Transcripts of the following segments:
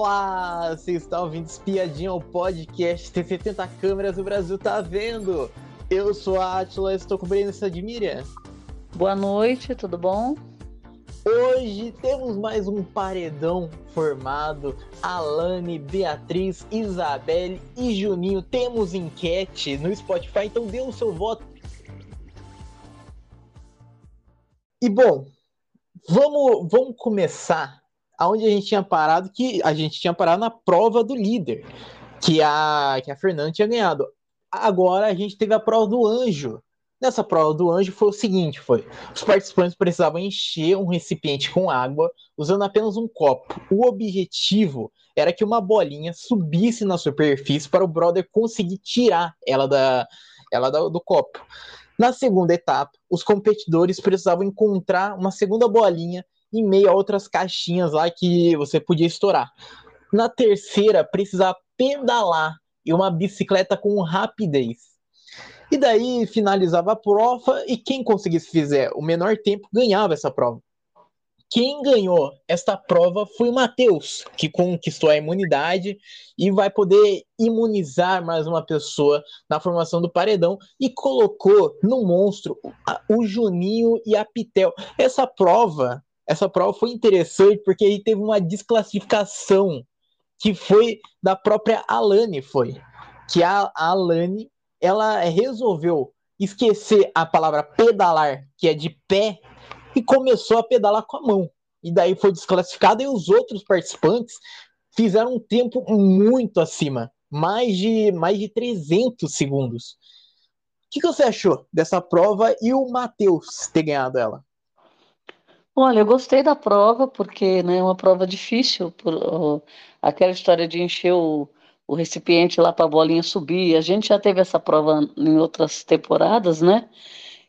Olá, você está ouvindo Espiadinha, o podcast Tem 70 câmeras, o Brasil tá vendo. Eu sou a Atila, estou cobrindo essa de Miriam. Boa noite, tudo bom? Hoje temos mais um paredão formado. Alane, Beatriz, Isabelle e Juninho. Temos enquete no Spotify, então dê o seu voto. E bom, vamos, vamos começar aonde a gente tinha parado, que a gente tinha parado na prova do líder, que a, que a Fernanda tinha ganhado. Agora a gente teve a prova do anjo. Nessa prova do anjo foi o seguinte: foi os participantes precisavam encher um recipiente com água usando apenas um copo. O objetivo era que uma bolinha subisse na superfície para o brother conseguir tirar ela da ela do, do copo. Na segunda etapa, os competidores precisavam encontrar uma segunda bolinha em meio a outras caixinhas lá que você podia estourar. Na terceira, precisava pedalar e uma bicicleta com rapidez. E daí finalizava a prova e quem conseguisse fizer o menor tempo ganhava essa prova. Quem ganhou esta prova foi o Matheus, que conquistou a imunidade e vai poder imunizar mais uma pessoa na formação do paredão e colocou no monstro o Juninho e a Pitel. Essa prova essa prova foi interessante porque aí teve uma desclassificação que foi da própria Alane, foi. Que a, Alane, ela resolveu esquecer a palavra pedalar, que é de pé, e começou a pedalar com a mão. E daí foi desclassificada e os outros participantes fizeram um tempo muito acima, mais de mais de 300 segundos. O que, que você achou dessa prova e o Matheus ter ganhado ela? Olha, eu gostei da prova, porque né, é uma prova difícil, por, aquela história de encher o, o recipiente lá para a bolinha subir. A gente já teve essa prova em outras temporadas, né?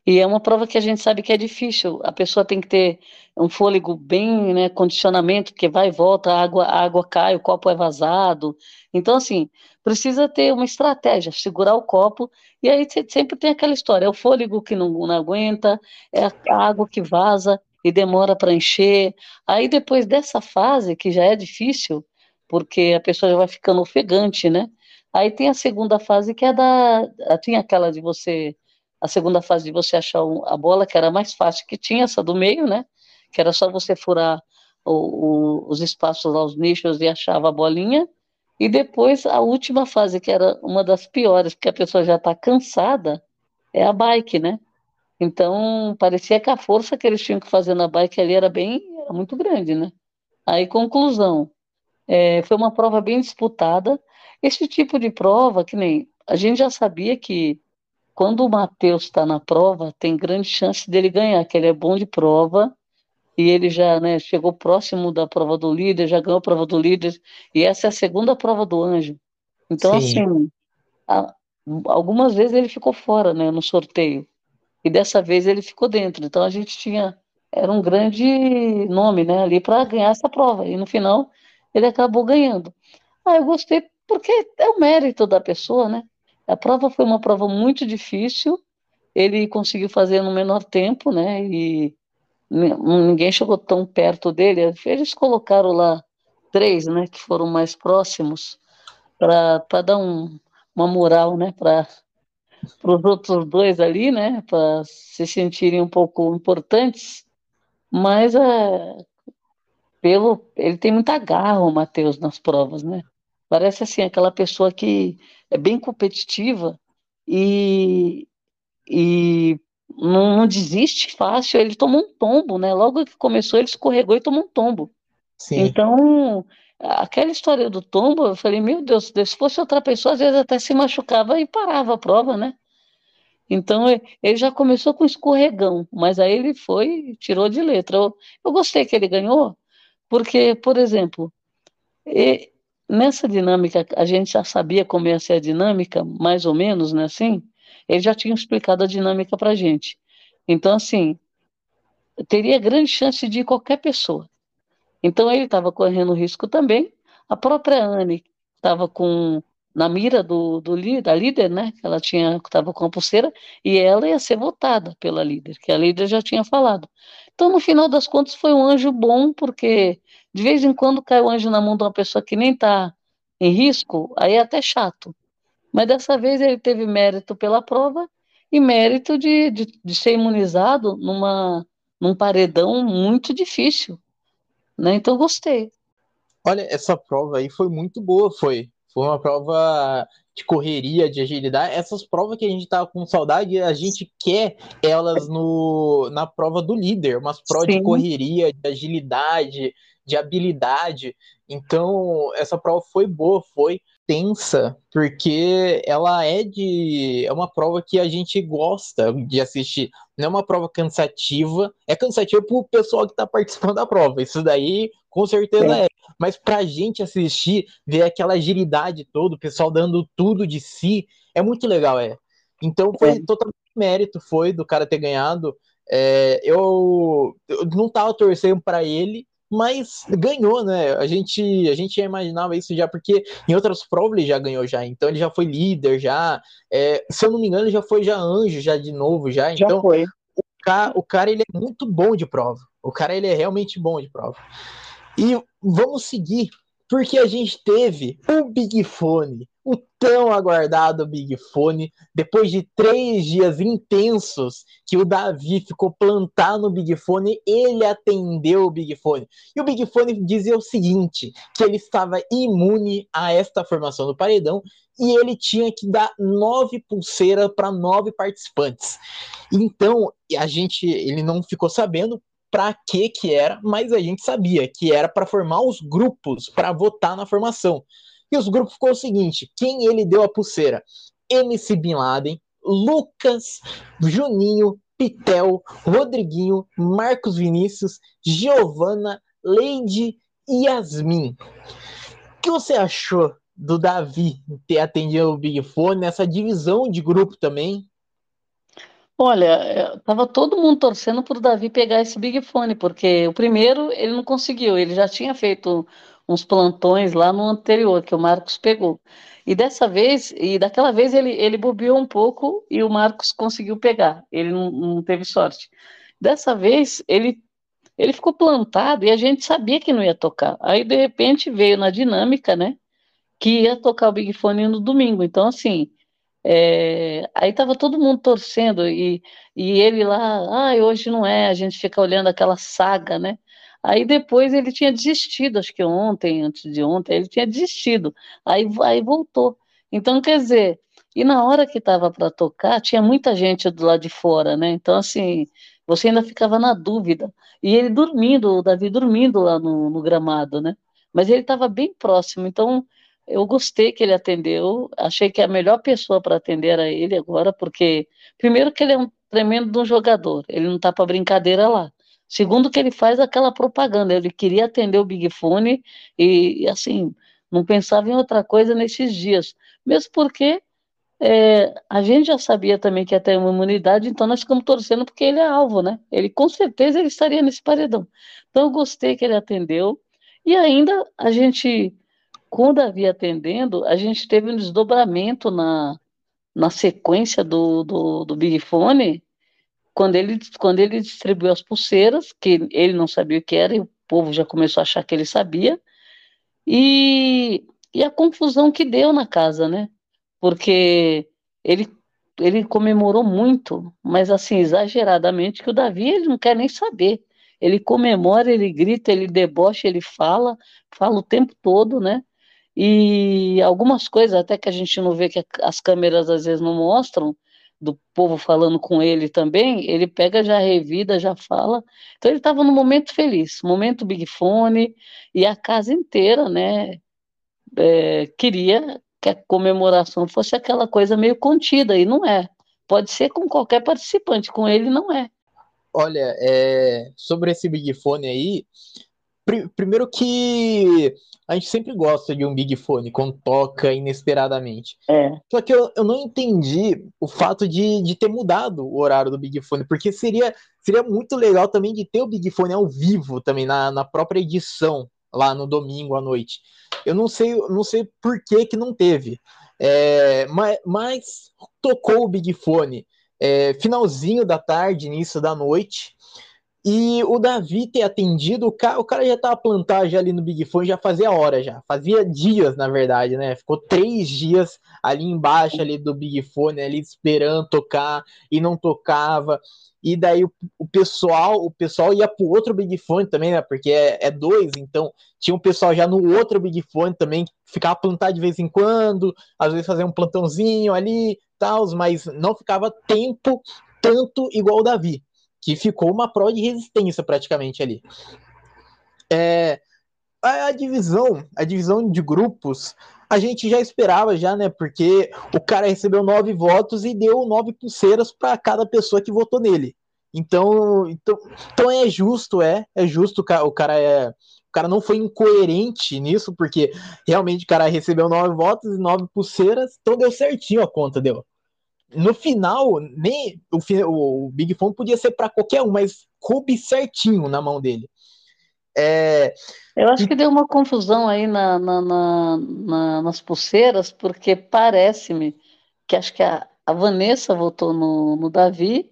E é uma prova que a gente sabe que é difícil. A pessoa tem que ter um fôlego bem, né, condicionamento, porque vai e volta, a água, a água cai, o copo é vazado. Então, assim, precisa ter uma estratégia, segurar o copo, e aí sempre tem aquela história, é o fôlego que não, não aguenta, é a água que vaza, e demora para encher. Aí depois dessa fase, que já é difícil, porque a pessoa já vai ficando ofegante, né? Aí tem a segunda fase que é da. Tinha aquela de você. A segunda fase de você achar a bola, que era mais fácil, que tinha essa do meio, né? Que era só você furar o, o, os espaços lá, os nichos e achava a bolinha. E depois a última fase, que era uma das piores, porque a pessoa já está cansada, é a bike, né? Então, parecia que a força que eles tinham que fazer na bike ali era bem, era muito grande, né? Aí, conclusão, é, foi uma prova bem disputada. Esse tipo de prova, que nem a gente já sabia que quando o Matheus está na prova, tem grande chance dele ganhar, que ele é bom de prova e ele já né, chegou próximo da prova do líder, já ganhou a prova do líder, e essa é a segunda prova do anjo. Então, Sim. assim, a, algumas vezes ele ficou fora né, no sorteio e dessa vez ele ficou dentro. Então a gente tinha era um grande nome, né, ali para ganhar essa prova. E no final ele acabou ganhando. Ah, eu gostei porque é o mérito da pessoa, né? A prova foi uma prova muito difícil. Ele conseguiu fazer no menor tempo, né? E ninguém chegou tão perto dele. Eles colocaram lá três, né, que foram mais próximos para dar um, uma moral, né, para para os outros dois ali, né, para se sentirem um pouco importantes, mas é, pelo ele tem muita garra, o Matheus, nas provas, né? Parece assim aquela pessoa que é bem competitiva e, e não, não desiste fácil. Ele tomou um tombo, né? Logo que começou, ele escorregou e tomou um tombo. Sim. Então, aquela história do tombo, eu falei, meu Deus, se fosse outra pessoa, às vezes até se machucava e parava a prova, né? Então ele já começou com escorregão, mas aí ele foi tirou de letra. Eu, eu gostei que ele ganhou, porque, por exemplo, e, nessa dinâmica, a gente já sabia como ia ser a dinâmica, mais ou menos, né? Assim, ele já tinha explicado a dinâmica para gente. Então, assim, teria grande chance de ir qualquer pessoa. Então ele estava correndo risco também. A própria Anne estava com na mira do, do da líder, né? Ela tinha estava com a pulseira e ela ia ser votada pela líder, que a líder já tinha falado. Então no final das contas foi um anjo bom porque De vez em quando cai o anjo na mão de uma pessoa que nem está em risco, aí é até chato. Mas dessa vez ele teve mérito pela prova e mérito de, de, de ser imunizado numa, num paredão muito difícil. Né? Então gostei. Olha, essa prova aí foi muito boa, foi. Foi uma prova de correria, de agilidade. Essas provas que a gente tava com saudade, a gente quer elas no, na prova do líder, umas provas Sim. de correria, de agilidade, de habilidade. Então, essa prova foi boa, foi tensa, porque ela é de. É uma prova que a gente gosta de assistir. Não é uma prova cansativa. É cansativa para o pessoal que está participando da prova. Isso daí, com certeza é. é. Mas para a gente assistir, ver aquela agilidade toda, o pessoal dando tudo de si, é muito legal, é. Então foi é. totalmente mérito, foi do cara ter ganhado. É, eu, eu não tava torcendo para ele, mas ganhou, né? A gente, a gente já imaginava isso já, porque em outras provas ele já ganhou já, então ele já foi líder, já. É, se eu não me engano, ele já foi já anjo, já de novo, já. já então, foi. O cara, o cara ele é muito bom de prova. O cara ele é realmente bom de prova. E vamos seguir, porque a gente teve o Big Fone, o tão aguardado Big Fone, depois de três dias intensos que o Davi ficou plantado no Big Fone, ele atendeu o Big Fone. E o Big Fone dizia o seguinte: que ele estava imune a esta formação do paredão e ele tinha que dar nove pulseiras para nove participantes. Então a gente, ele não ficou sabendo para que que era, mas a gente sabia que era para formar os grupos para votar na formação. E os grupos ficou o seguinte: quem ele deu a pulseira? MC Bin Laden, Lucas, Juninho, Pitel, Rodriguinho, Marcos Vinícius, Giovana, Leide e Yasmin. O que você achou do Davi ter atendido o Big Fone nessa divisão de grupo também? Olha, estava todo mundo torcendo para o Davi pegar esse Big Fone, porque o primeiro ele não conseguiu, ele já tinha feito uns plantões lá no anterior, que o Marcos pegou. E dessa vez, e daquela vez ele, ele bobeou um pouco e o Marcos conseguiu pegar, ele não, não teve sorte. Dessa vez, ele, ele ficou plantado e a gente sabia que não ia tocar. Aí, de repente, veio na dinâmica, né, que ia tocar o Big Fone no domingo. Então, assim, é, aí estava todo mundo torcendo e, e ele lá, ah, hoje não é, a gente fica olhando aquela saga, né? Aí depois ele tinha desistido, acho que ontem, antes de ontem, ele tinha desistido. Aí, aí voltou. Então, quer dizer, e na hora que estava para tocar, tinha muita gente do lado de fora, né? Então, assim, você ainda ficava na dúvida. E ele dormindo, o Davi dormindo lá no, no gramado, né? Mas ele estava bem próximo, então eu gostei que ele atendeu, achei que a melhor pessoa para atender era ele agora, porque, primeiro, que ele é um tremendo jogador, ele não está para brincadeira lá. Segundo que ele faz aquela propaganda, ele queria atender o Big Fone e, assim, não pensava em outra coisa nesses dias. Mesmo porque é, a gente já sabia também que ia ter uma imunidade, então nós ficamos torcendo porque ele é alvo, né? Ele com certeza ele estaria nesse paredão. Então eu gostei que ele atendeu. E ainda a gente, com Davi atendendo, a gente teve um desdobramento na, na sequência do, do, do Big Fone, quando ele, quando ele distribuiu as pulseiras, que ele não sabia o que era, e o povo já começou a achar que ele sabia, e, e a confusão que deu na casa, né? Porque ele, ele comemorou muito, mas assim, exageradamente, que o Davi ele não quer nem saber. Ele comemora, ele grita, ele debocha, ele fala, fala o tempo todo, né? E algumas coisas até que a gente não vê que as câmeras às vezes não mostram, do povo falando com ele também, ele pega, já revida, já fala. Então ele estava no momento feliz, momento Big Fone, e a casa inteira, né, é, queria que a comemoração fosse aquela coisa meio contida, e não é. Pode ser com qualquer participante, com ele não é. Olha, é, sobre esse Big Fone aí, primeiro que a gente sempre gosta de um Big Fone quando toca inesperadamente. É. Só que eu, eu não entendi o fato de, de ter mudado o horário do Big Fone, porque seria, seria muito legal também de ter o Big Fone ao vivo também, na, na própria edição, lá no domingo à noite. Eu não sei, não sei por que, que não teve. É, mas, mas, tocou o Big Fone é, finalzinho da tarde, início da noite. E o Davi ter atendido, o cara, o cara já tava plantado já ali no Big Fone, já fazia hora já. Fazia dias, na verdade, né? Ficou três dias ali embaixo ali do Big Fone, ali esperando tocar e não tocava. E daí o, o pessoal, o pessoal ia pro outro Big Fone também, né? Porque é, é dois, então tinha um pessoal já no outro Big Fone também, que ficava plantado de vez em quando, às vezes fazia um plantãozinho ali, tal, mas não ficava tempo tanto igual o Davi que ficou uma prova de resistência praticamente ali. É, a, divisão, a divisão de grupos, a gente já esperava já, né? Porque o cara recebeu nove votos e deu nove pulseiras para cada pessoa que votou nele. Então, então, então é justo, é, é justo o cara é o cara não foi incoerente nisso, porque realmente o cara recebeu nove votos e nove pulseiras, então deu certinho a conta, deu no final, nem o, o Big Fone podia ser para qualquer um, mas coube certinho na mão dele. É, Eu acho que deu uma confusão aí na, na, na nas pulseiras, porque parece-me que acho que a, a Vanessa votou no, no Davi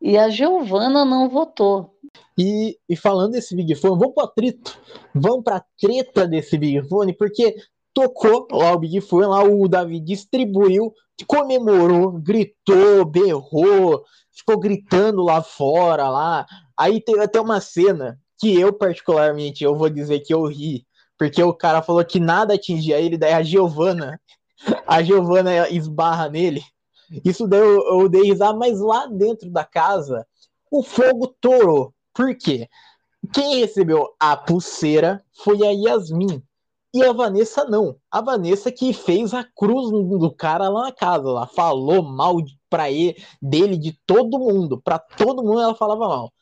e a Giovana não votou. E, e falando desse Big Fone, vamos para atrito, vamos para treta desse Big Fone, porque tocou lá o Big Fone, lá o Davi distribuiu comemorou, gritou, berrou, ficou gritando lá fora, lá. Aí teve até uma cena que eu, particularmente, eu vou dizer que eu ri, porque o cara falou que nada atingia ele, daí a Giovana, a Giovana esbarra nele. Isso daí eu, eu dei risada, mas lá dentro da casa, o fogo torou. Por quê? Quem recebeu a pulseira foi a Yasmin. E a Vanessa não. A Vanessa que fez a cruz do cara lá na casa, lá falou mal para ele, dele, de todo mundo, para todo mundo ela falava mal.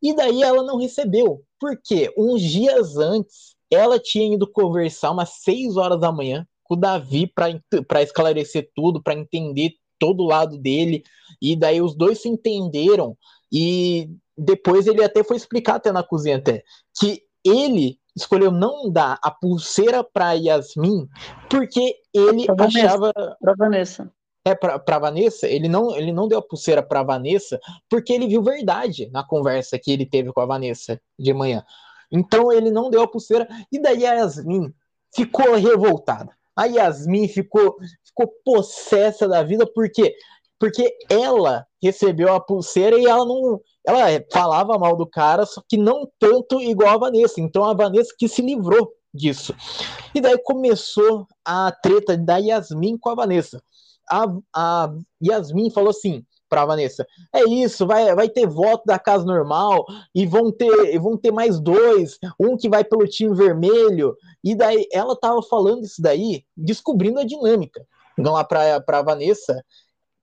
E daí ela não recebeu. Por quê? Uns dias antes, ela tinha ido conversar umas 6 horas da manhã com o Davi para esclarecer tudo, para entender todo o lado dele. E daí os dois se entenderam. E depois ele até foi explicar até na cozinha até que ele escolheu não dar a pulseira para Yasmin porque ele pra achava para Vanessa. É para Vanessa, ele não ele não deu a pulseira para Vanessa porque ele viu verdade na conversa que ele teve com a Vanessa de manhã. Então ele não deu a pulseira e daí a Yasmin ficou revoltada. A Yasmin ficou ficou possessa da vida porque porque ela recebeu a pulseira e ela não ela falava mal do cara, só que não tanto igual a Vanessa. Então a Vanessa que se livrou disso. E daí começou a treta da Yasmin com a Vanessa. A, a Yasmin falou assim para Vanessa: é isso, vai, vai ter voto da casa normal e vão ter, vão ter mais dois, um que vai pelo time vermelho. E daí ela tava falando isso daí, descobrindo a dinâmica lá para Vanessa.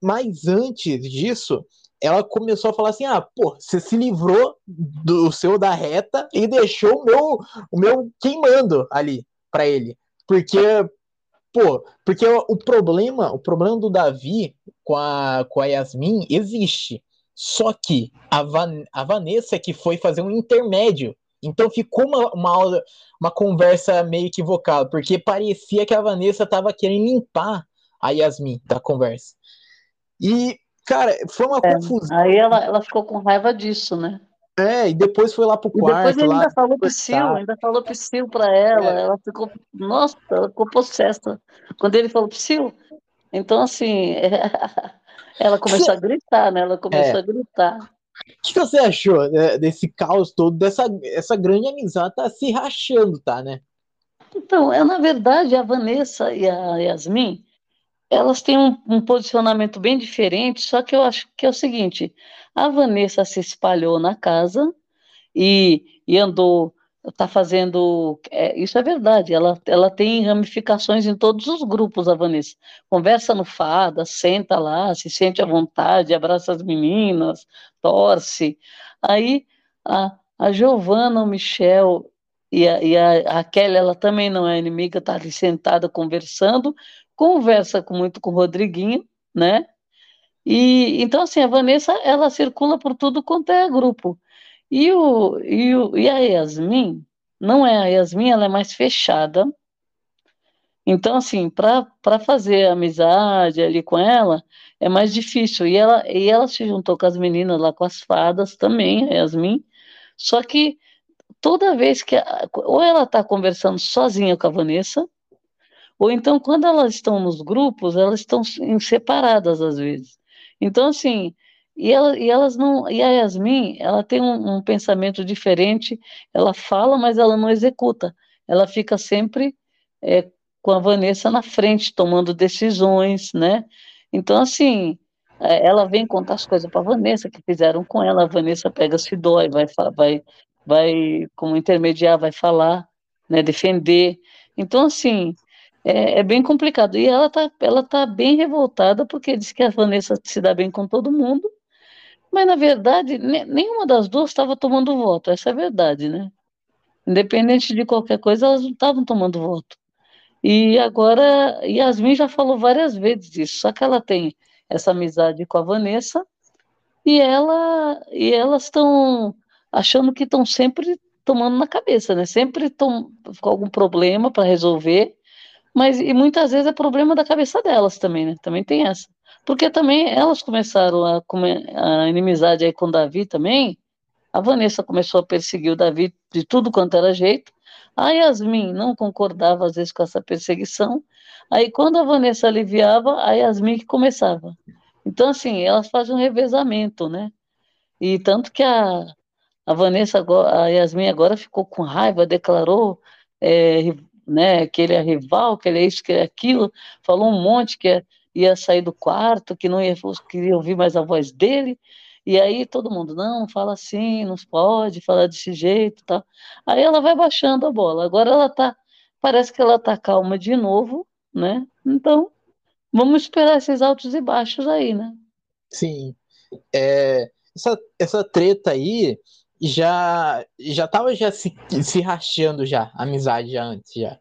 Mas antes disso, ela começou a falar assim: ah, pô, você se livrou do seu da reta e deixou o meu, o meu queimando ali para ele. Porque, pô, porque o problema, o problema do Davi com a, com a Yasmin existe. Só que a, Van, a Vanessa que foi fazer um intermédio. Então ficou uma, uma, uma conversa meio equivocada, porque parecia que a Vanessa estava querendo limpar a Yasmin da conversa. E Cara, foi uma é, confusão. Aí ela, ela ficou com raiva disso, né? É, e depois foi lá pro e quarto. Depois ele lá, ainda falou psil, ainda falou psil pra ela. É. Ela ficou, nossa, ela ficou possessa. Quando ele falou psil, então assim, ela começou a gritar, né? Ela começou é. a gritar. O que você achou né, desse caos todo, dessa essa grande amizade tá se rachando, tá, né? Então, é, na verdade, a Vanessa e a Yasmin, elas têm um, um, posicionamento bem diferente, só que eu acho que é o seguinte: a Vanessa se espalhou na casa e, e andou, está fazendo. É, isso é verdade, ela, ela tem ramificações em todos os grupos, a Vanessa. Conversa no Fada, senta lá, se sente à vontade, abraça as meninas, torce. Aí a, a Giovana, o Michel e a, e a, a Kelly, ela também não é inimiga, está ali sentada conversando, conversa com, muito com o Rodriguinho, né? E então assim, a Vanessa ela circula por tudo quanto é grupo. E o e, o, e a Yasmin, não é a Yasmin, ela é mais fechada. Então assim, para fazer amizade ali com ela é mais difícil. E ela e ela se juntou com as meninas lá com as fadas também, a Yasmin, Só que toda vez que ou ela está conversando sozinha com a Vanessa, ou então quando elas estão nos grupos, elas estão separadas às vezes. Então assim, e, ela, e elas não, e a Yasmin, ela tem um, um pensamento diferente. Ela fala, mas ela não executa. Ela fica sempre é, com a Vanessa na frente, tomando decisões, né? Então assim, é, ela vem contar as coisas para a Vanessa que fizeram com ela. A Vanessa pega se dói, vai, vai, vai como intermediar, vai falar, né, defender. Então, assim, é, é, bem complicado. E ela tá, ela tá bem revoltada porque diz que a Vanessa se dá bem com todo mundo, mas na verdade nenhuma das duas estava tomando voto. Essa é a verdade, né? Independente de qualquer coisa, elas não estavam tomando voto. E agora, Yasmin já falou várias vezes disso, só que ela tem essa amizade com a Vanessa e ela e elas estão achando que estão sempre tomando na cabeça, né? Sempre com algum problema para resolver, mas e muitas vezes é problema da cabeça delas também, né? Também tem essa. Porque também elas começaram a, a inimizade aí com o Davi também. A Vanessa começou a perseguir o Davi de tudo quanto era jeito. A Yasmin não concordava às vezes com essa perseguição. Aí quando a Vanessa aliviava, a Yasmin que começava. Então, assim, elas fazem um revezamento, né? E tanto que a, a Vanessa, a Yasmin agora ficou com raiva, declarou é, né, que ele é rival, que ele é isso, que ele é aquilo, falou um monte que ia sair do quarto, que não ia queria ouvir mais a voz dele. E aí todo mundo, não, fala assim, não pode falar desse jeito, tá? Aí ela vai baixando a bola. Agora ela tá, parece que ela tá calma de novo, né? Então, vamos esperar esses altos e baixos aí, né? Sim. É, essa, essa treta aí, já já tava já se, se rachando já, a amizade já antes já.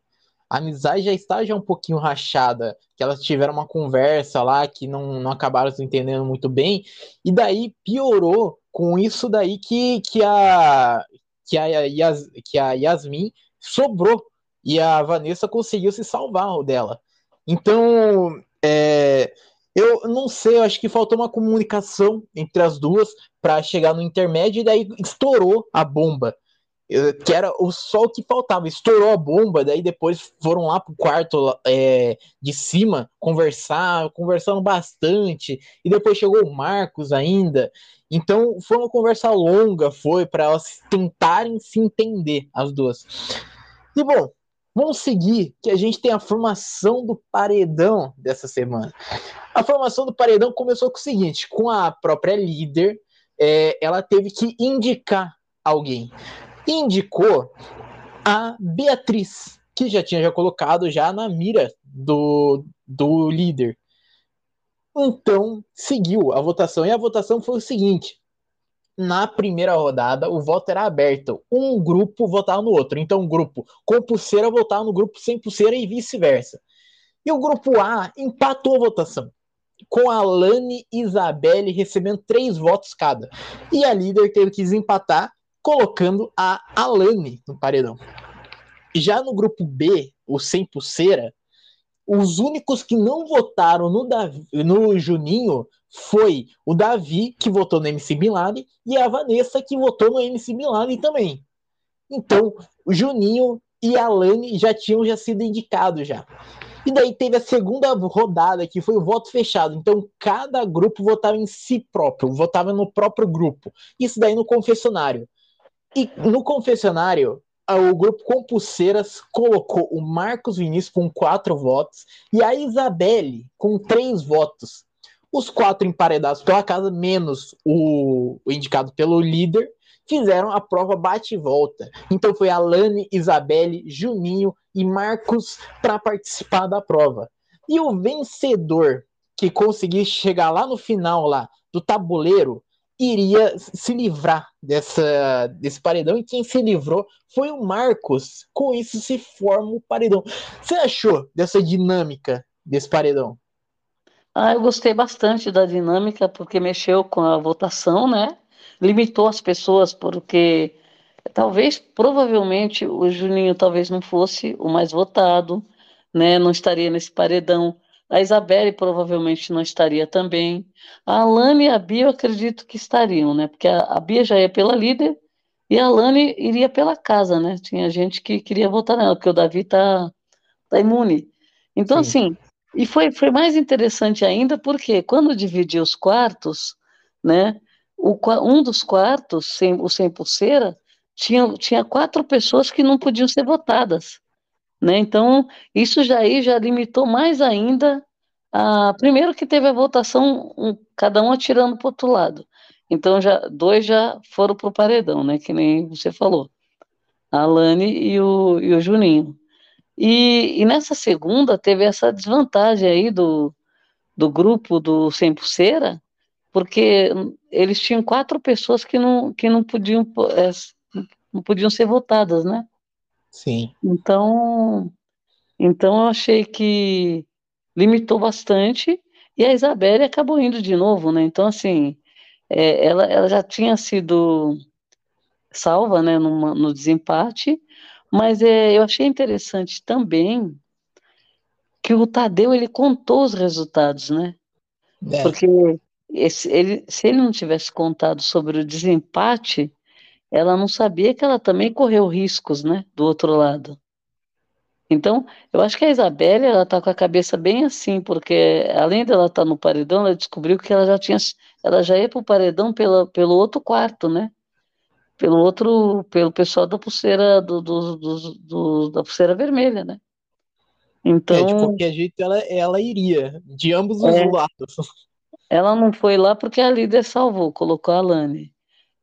A amizade já está já um pouquinho rachada, que elas tiveram uma conversa lá que não, não acabaram se entendendo muito bem, e daí piorou com isso daí que, que, a, que, a, Yas, que a Yasmin sobrou e a Vanessa conseguiu se salvar dela. Então, é, eu não sei, eu acho que faltou uma comunicação entre as duas para chegar no intermédio e daí estourou a bomba. Que era o sol que faltava, estourou a bomba, daí depois foram lá pro quarto é, de cima conversar, conversando bastante, e depois chegou o Marcos ainda. Então foi uma conversa longa, foi para elas tentarem se entender, as duas. E bom, Vamos seguir, que a gente tem a formação do paredão dessa semana. A formação do paredão começou com o seguinte: com a própria líder, é, ela teve que indicar alguém. Indicou a Beatriz, que já tinha já colocado já na mira do, do líder. Então, seguiu a votação. E a votação foi o seguinte: na primeira rodada, o voto era aberto. Um grupo votava no outro. Então, um grupo com pulseira votava no grupo sem pulseira e vice-versa. E o grupo A empatou a votação, com a Lani e Isabelle recebendo três votos cada. E a líder teve que desempatar, colocando a Alane no paredão. Já no grupo B, o sem pulseira, os únicos que não votaram no, Davi, no Juninho foi o Davi, que votou no MC Bin Laden, e a Vanessa, que votou no MC Bin Laden também. Então, o Juninho e a Lani já tinham já sido indicados já. E daí teve a segunda rodada, que foi o voto fechado. Então, cada grupo votava em si próprio, votava no próprio grupo. Isso daí no confessionário. E no confessionário, o grupo com pulseiras colocou o Marcos Vinícius com quatro votos e a Isabelle com três votos. Os quatro emparedados pela casa, menos o, o indicado pelo líder, fizeram a prova bate e volta. Então foi Alane, Isabelle, Juninho e Marcos para participar da prova. E o vencedor que conseguir chegar lá no final lá do tabuleiro iria se livrar dessa, desse paredão e quem se livrou foi o Marcos. Com isso se forma o paredão. Você achou dessa dinâmica desse paredão? Ah, eu gostei bastante da dinâmica, porque mexeu com a votação, né? Limitou as pessoas, porque talvez, provavelmente, o Juninho talvez não fosse o mais votado, né? Não estaria nesse paredão. A Isabelle provavelmente não estaria também. A Alane e a Bia eu acredito que estariam, né? Porque a, a Bia já é pela líder E a Lani iria pela casa, né? Tinha gente que queria votar nela, porque o Davi tá, tá imune. Então, Sim. assim, e foi, foi mais interessante ainda porque quando dividiu os quartos, né? O, um dos quartos, sem, o sem pulseira, tinha, tinha quatro pessoas que não podiam ser votadas. Né? Então, isso já aí já limitou mais ainda. A, primeiro que teve a votação, um, cada um atirando para o outro lado. Então, já, dois já foram para o paredão, né? que nem você falou. A Alane e o, e o Juninho. E, e, nessa segunda teve essa desvantagem aí do, do grupo do Sem Pulseira, porque eles tinham quatro pessoas que não, que não podiam é, não podiam ser votadas, né? Sim. Então, então eu achei que limitou bastante e a Isabelle acabou indo de novo, né? Então, assim, é, ela, ela já tinha sido salva, né, numa, no desempate, mas é, eu achei interessante também que o Tadeu ele contou os resultados, né? É. Porque esse, ele, se ele não tivesse contado sobre o desempate, ela não sabia que ela também correu riscos, né, do outro lado. Então, eu acho que a Isabelle, ela tá com a cabeça bem assim, porque além dela estar tá no paredão, ela descobriu que ela já tinha, ela já ia para o paredão pela, pelo outro quarto, né? Pelo outro, pelo pessoal da pulseira, do, do, do, do da pulseira vermelha, né? Então, é, de qualquer jeito ela, ela iria, de ambos os é, lados. Ela não foi lá porque a líder salvou, colocou a Lani.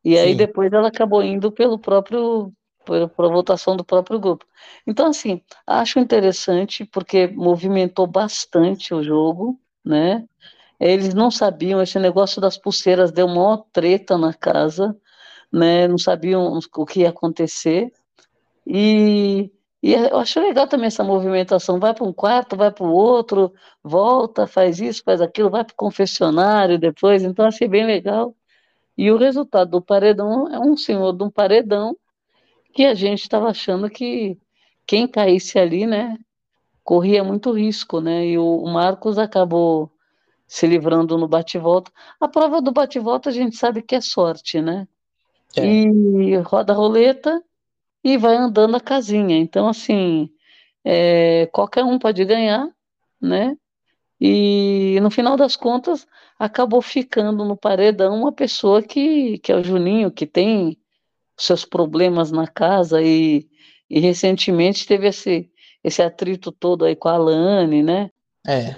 E aí Sim. depois ela acabou indo pelo próprio por, por votação do próprio grupo. Então assim, acho interessante porque movimentou bastante o jogo, né? Eles não sabiam esse negócio das pulseiras deu uma treta na casa, né? Não sabiam o que ia acontecer. E, e eu acho legal também essa movimentação. Vai para um quarto, vai para o outro, volta, faz isso, faz aquilo, vai para o confessionário depois. Então achei bem legal. E o resultado do paredão é um senhor de um paredão que a gente estava achando que quem caísse ali, né, corria muito risco, né? E o, Marcos acabou se livrando no bate-volta. A prova do bate-volta a gente sabe que é sorte, né? É. E roda a roleta e vai andando a casinha. Então, assim, é, qualquer um pode ganhar, né? E no final das contas, acabou ficando no paredão uma pessoa que, que é o Juninho, que tem seus problemas na casa e, e recentemente teve esse, esse atrito todo aí com a Lani, né? É.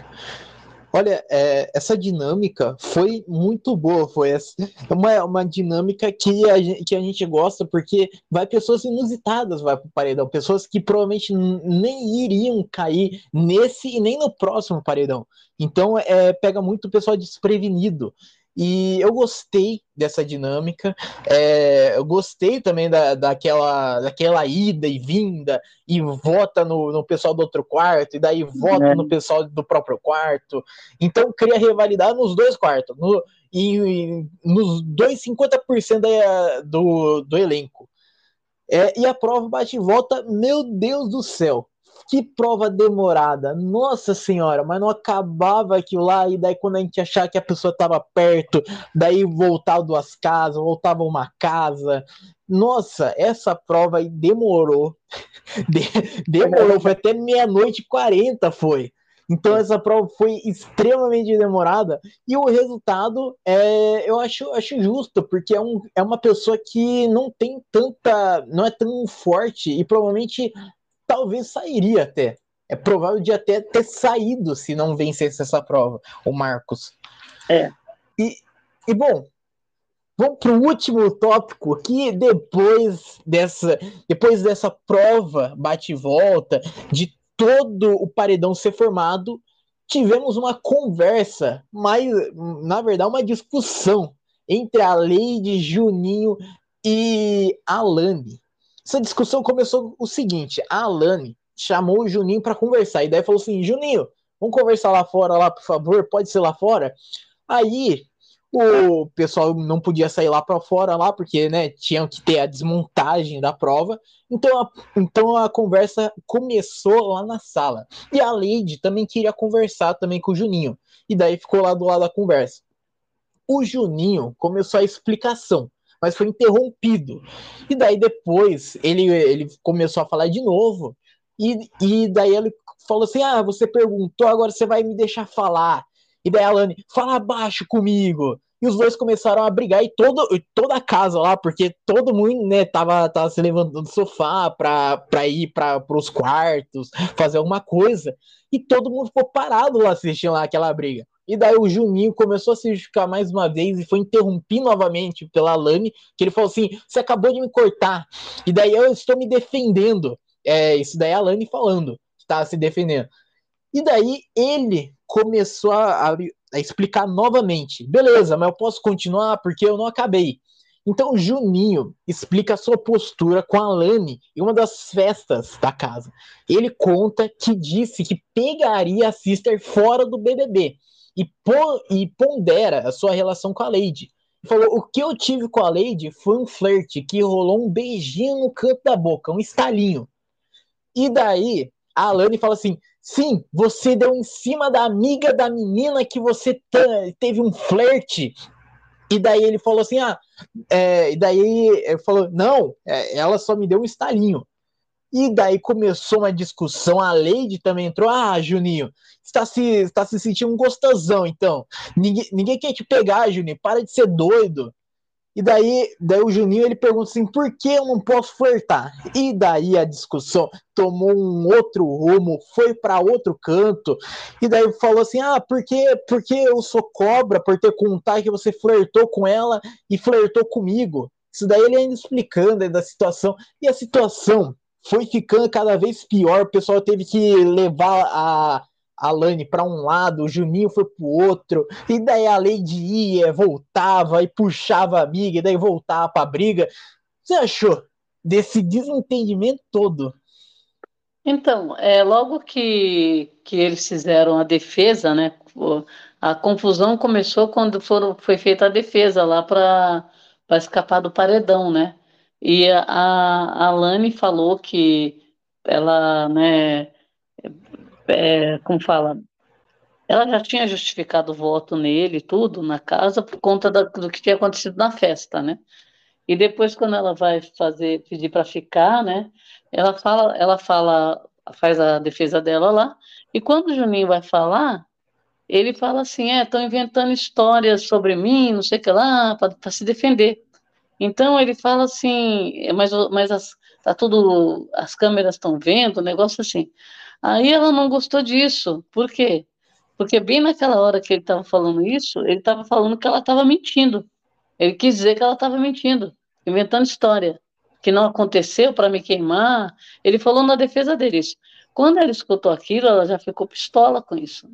Olha, é, essa dinâmica foi muito boa, foi essa, uma, uma dinâmica que a, gente, que a gente gosta, porque vai pessoas inusitadas vai pro paredão, pessoas que provavelmente nem iriam cair nesse e nem no próximo paredão. Então, é, pega muito o pessoal desprevenido. E eu gostei dessa dinâmica, é, eu gostei também da, daquela, daquela ida e vinda, e vota no, no pessoal do outro quarto, e daí vota é. no pessoal do próprio quarto. Então cria rivalidade nos dois quartos, no, e, e nos dois 50% da, do, do elenco. É, e a prova bate e volta, meu Deus do céu que prova demorada, nossa senhora, mas não acabava aquilo lá, e daí quando a gente achava que a pessoa estava perto, daí voltava duas casas, voltava uma casa. Nossa, essa prova aí demorou. De, demorou, foi até meia-noite e quarenta foi. Então essa prova foi extremamente demorada e o resultado é, eu acho, acho justo, porque é, um, é uma pessoa que não tem tanta, não é tão forte e provavelmente talvez sairia até. É provável de até ter saído se não vencesse essa prova, o Marcos. É. E, e bom, vamos para o último tópico que depois dessa, depois dessa prova bate e volta, de todo o paredão ser formado, tivemos uma conversa, mas na verdade uma discussão entre a Lady Juninho e a Alane. Essa discussão começou o seguinte: a Alane chamou o Juninho para conversar. E daí falou assim: Juninho, vamos conversar lá fora, lá, por favor, pode ser lá fora. Aí o pessoal não podia sair lá para fora lá porque né tinham que ter a desmontagem da prova. Então a, então a conversa começou lá na sala. E a Lady também queria conversar também com o Juninho. E daí ficou lá do lado da conversa. O Juninho começou a explicação mas foi interrompido. E daí depois ele, ele começou a falar de novo, e, e daí ele falou assim: Ah, você perguntou, agora você vai me deixar falar. E daí a Lani, fala baixo comigo. E os dois começaram a brigar e todo, toda a casa lá, porque todo mundo, né, tava, tava se levantando do sofá pra ir para os quartos, fazer alguma coisa. E todo mundo ficou parado lá assistindo lá aquela briga. E daí o Juninho começou a se justificar mais uma vez e foi interrompido novamente pela Lani, que ele falou assim: você acabou de me cortar. E daí eu estou me defendendo. É, isso daí é a Lani falando, está se defendendo. E daí ele começou a, a, a, explicar novamente. Beleza, mas eu posso continuar porque eu não acabei. Então Juninho explica a sua postura com a Lani em uma das festas da casa. Ele conta que disse que pegaria a Sister fora do BBB e, po e pondera a sua relação com a Lady. Falou: o que eu tive com a Lady foi um flerte que rolou um beijinho no canto da boca, um estalinho. E daí a Alane fala assim: sim, você deu em cima da amiga da menina que você teve um flerte. E daí ele falou assim: ah, é, e daí ele falou: não, é, ela só me deu um estalinho. E daí começou uma discussão, a Leide também entrou. Ah, Juninho, está se, está se sentindo um gostosão, então. Ninguém, ninguém quer te pegar, Juninho, para de ser doido. E daí, daí o Juninho ele pergunta assim: por que eu não posso flertar? E daí a discussão tomou um outro rumo, foi para outro canto. E daí falou assim: ah, porque, porque eu sou cobra por ter contado que você flertou com ela e flertou comigo. Isso daí ele ainda explicando da situação. E a situação foi ficando cada vez pior. O pessoal teve que levar a a Lane para um lado, o Juninho foi pro outro, e daí a Lady ia, voltava e puxava a amiga, e daí voltava pra briga. Você achou desse desentendimento todo? Então, é, logo que, que eles fizeram a defesa, né? A confusão começou quando foram, foi feita a defesa lá para escapar do paredão, né? E a, a Lani falou que ela, né, é, como fala, ela já tinha justificado o voto nele, tudo, na casa, por conta da, do que tinha acontecido na festa, né? E depois, quando ela vai fazer, pedir para ficar, né? Ela fala, ela fala, faz a defesa dela lá, e quando o Juninho vai falar, ele fala assim, é, estão inventando histórias sobre mim, não sei o que lá, para se defender. Então ele fala assim, mas, mas as, tá tudo, as câmeras estão vendo, um negócio assim. Aí ela não gostou disso. Por quê? Porque bem naquela hora que ele estava falando isso, ele estava falando que ela estava mentindo. Ele quis dizer que ela estava mentindo, inventando história, que não aconteceu para me queimar. Ele falou na defesa deles. Quando ela escutou aquilo, ela já ficou pistola com isso.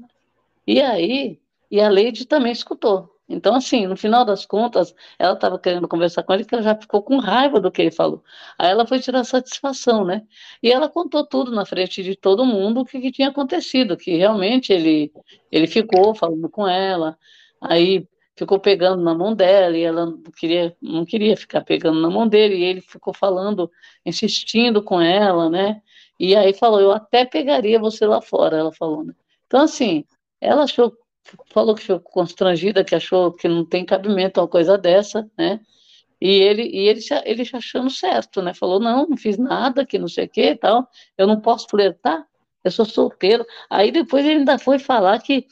E aí, e a Leide também escutou. Então, assim, no final das contas, ela estava querendo conversar com ele, que ela já ficou com raiva do que ele falou. Aí ela foi tirar satisfação, né? E ela contou tudo na frente de todo mundo o que, que tinha acontecido, que realmente ele, ele ficou falando com ela, aí ficou pegando na mão dela, e ela não queria, não queria ficar pegando na mão dele, e ele ficou falando, insistindo com ela, né? E aí falou, eu até pegaria você lá fora, ela falou, né? Então, assim, ela achou falou que ficou constrangida, que achou que não tem cabimento uma coisa dessa, né? E ele, e ele, ele achando certo, né? Falou, não, não fiz nada, que não sei o que tal, eu não posso flertar, eu sou solteiro. Aí depois ele ainda foi falar que,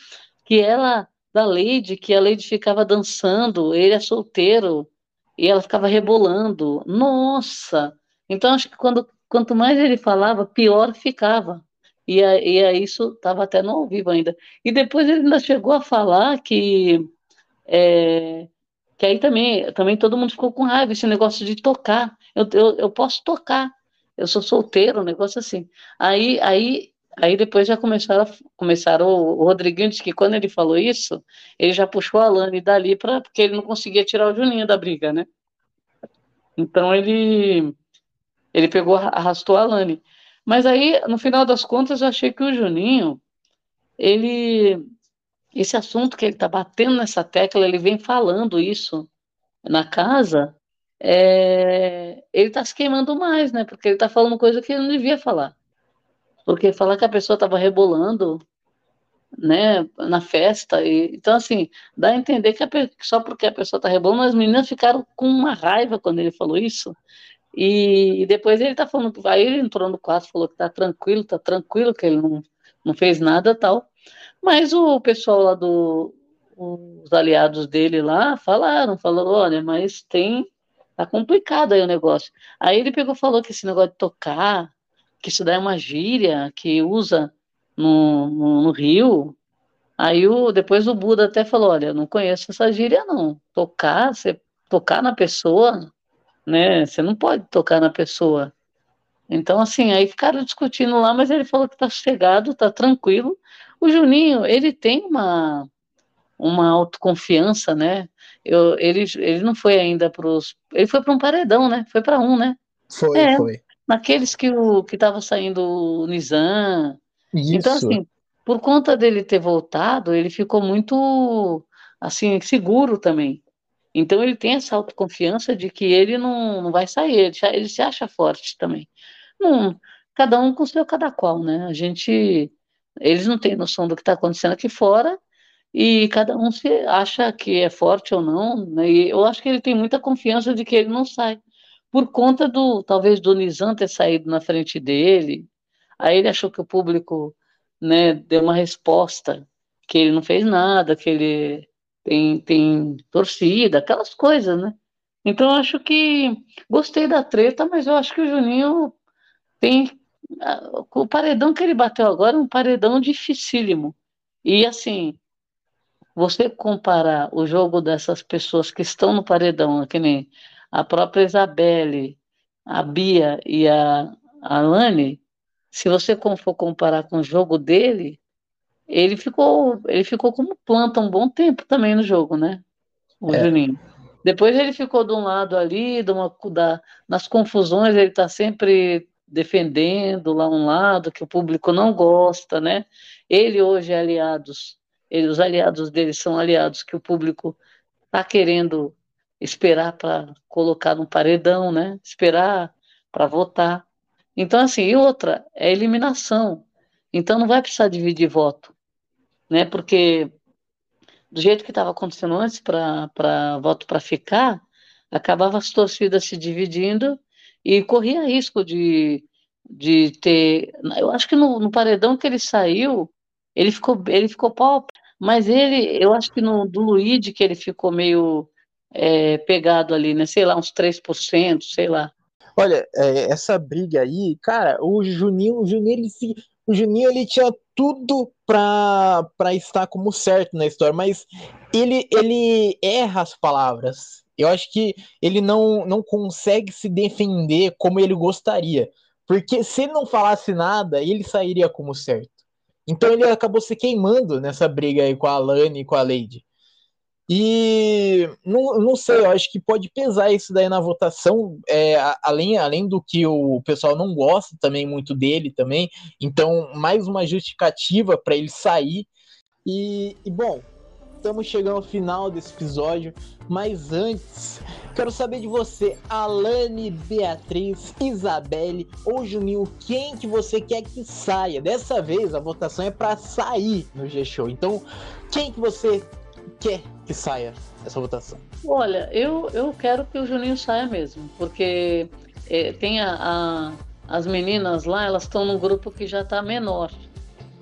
que ela, da Lady, que a Lady ficava dançando, ele é solteiro, e ela ficava rebolando. Nossa! Então acho que quando, quanto mais ele falava, pior ficava. E, a, e a isso estava até no ao vivo ainda. E depois ele ainda chegou a falar que. É, que aí também, também todo mundo ficou com raiva, esse negócio de tocar. Eu, eu, eu posso tocar, eu sou solteiro, um negócio assim. Aí, aí, aí depois já começaram, começaram o, Rodriguinho disse que quando ele falou isso, ele já puxou a Lani dali, pra, porque ele não conseguia tirar o Juninho da briga, né? Então ele, ele pegou, arrastou a Lani. Mas aí, no final das contas, eu achei que o Juninho, ele, esse assunto que ele está batendo nessa tecla, ele vem falando isso na casa, é, ele está se queimando mais, né? Porque ele está falando coisa que ele não devia falar. Porque falar que a pessoa estava rebolando né, na festa. E, então, assim, dá a entender que a, só porque a pessoa tá rebolando, as meninas ficaram com uma raiva quando ele falou isso. E, depois ele tá falando, aí ele entrou no quarto, falou que tá tranquilo, tá tranquilo, que ele não, não fez nada tal. Mas o pessoal lá do. Os aliados dele lá falaram, falaram, olha, mas tem. Tá complicado aí o negócio. Aí ele pegou falou que esse negócio de tocar, que isso daí é uma gíria que usa no, no, no Rio. Aí o, depois o Buda até falou, olha, não conheço essa gíria não. Tocar, você tocar na pessoa, né? Você não pode tocar na pessoa. Então, assim, aí ficaram discutindo lá, mas ele falou que tá sossegado, tá tranquilo. O Juninho, ele tem uma, uma autoconfiança, né? Eu, ele, ele não foi ainda para os. Ele foi para um paredão, né? Foi para um, né? Foi, é, foi. Naqueles que o que estava saindo o Nizam. Isso. Então, assim, por conta dele ter voltado, ele ficou muito assim, seguro também. Então ele tem essa autoconfiança de que ele não, não vai sair, ele, ele se acha forte também. Não, cada um com seu cada qual, né? A gente, eles não têm noção do que está acontecendo aqui fora e cada um se acha que é forte ou não. Né? E eu acho que ele tem muita confiança de que ele não sai por conta do talvez do Nizam ter saído na frente dele. Aí ele achou que o público, né, deu uma resposta que ele não fez nada, que ele tem, tem torcida, aquelas coisas, né? Então acho que gostei da treta, mas eu acho que o Juninho tem. O paredão que ele bateu agora é um paredão dificílimo. E assim, você comparar o jogo dessas pessoas que estão no paredão, que nem a própria Isabelle, a Bia e a, a Lani, se você for comparar com o jogo dele, ele ficou, ele ficou como planta um bom tempo também no jogo, né? O é. Juninho. Depois ele ficou de um lado ali, de uma, da, nas confusões, ele está sempre defendendo lá um lado que o público não gosta, né? Ele hoje é aliados, ele, os aliados dele são aliados que o público está querendo esperar para colocar no paredão, né? Esperar para votar. Então, assim, e outra, é eliminação. Então não vai precisar dividir voto, né? Porque do jeito que estava acontecendo antes para voto para ficar, acabava as torcidas se dividindo e corria risco de, de ter. Eu acho que no, no paredão que ele saiu, ele ficou, ele ficou pau, mas ele, eu acho que no do Luigi que ele ficou meio é, pegado ali, né? Sei lá, uns 3%, sei lá. Olha, é, essa briga aí, cara, o Juninho, o Juninho, ele se, o Juninho ele tinha tudo para estar como certo na história, mas ele, ele erra as palavras. Eu acho que ele não, não consegue se defender como ele gostaria. Porque se ele não falasse nada, ele sairia como certo. Então ele acabou se queimando nessa briga aí com a Alane e com a Lady. E não, não sei, eu acho que pode pesar isso daí na votação, é, além, além do que o pessoal não gosta também muito dele também. Então, mais uma justificativa para ele sair. E, e bom, estamos chegando ao final desse episódio, mas antes, quero saber de você, Alane, Beatriz, Isabelle ou Juninho, quem que você quer que saia? Dessa vez a votação é para sair no G-Show. Então, quem que você quer que saia essa votação? Olha, eu, eu quero que o Juninho saia mesmo, porque é, tem a, a, as meninas lá, elas estão num grupo que já está menor.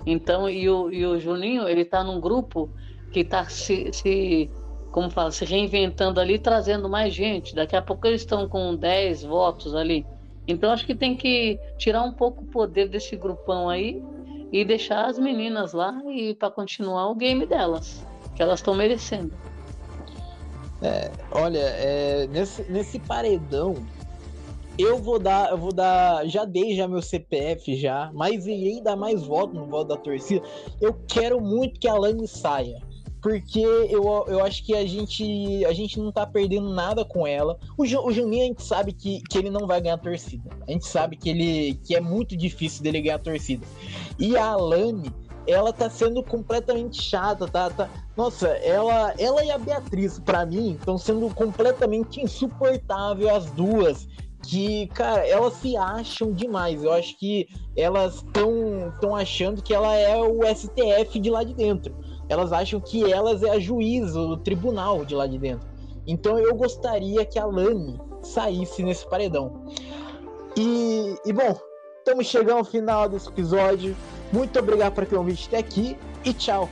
Então, e o, e o Juninho, ele está num grupo que está se, se, como fala, se reinventando ali, trazendo mais gente. Daqui a pouco eles estão com 10 votos ali. Então, acho que tem que tirar um pouco o poder desse grupão aí e deixar as meninas lá e para continuar o game delas que elas estão merecendo. É, olha, é, nesse, nesse paredão, eu vou dar, eu vou dar, já dei já meu CPF já, mas irei dar mais voto no voto da torcida. Eu quero muito que a Lani saia, porque eu, eu acho que a gente, a gente não tá perdendo nada com ela. O, o Juninho a gente sabe que, que ele não vai ganhar a torcida. A gente sabe que ele que é muito difícil dele ganhar a torcida. E a Alane, ela tá sendo completamente chata, tá? tá... Nossa, ela, ela e a Beatriz, para mim, estão sendo completamente insuportável as duas. que, cara, elas se acham demais. Eu acho que elas estão tão achando que ela é o STF de lá de dentro. Elas acham que elas é a juíza, o tribunal de lá de dentro. Então eu gostaria que a Lani saísse nesse paredão. E, e bom, estamos chegando ao final desse episódio. Muito obrigado por ter ouvido até aqui e tchau.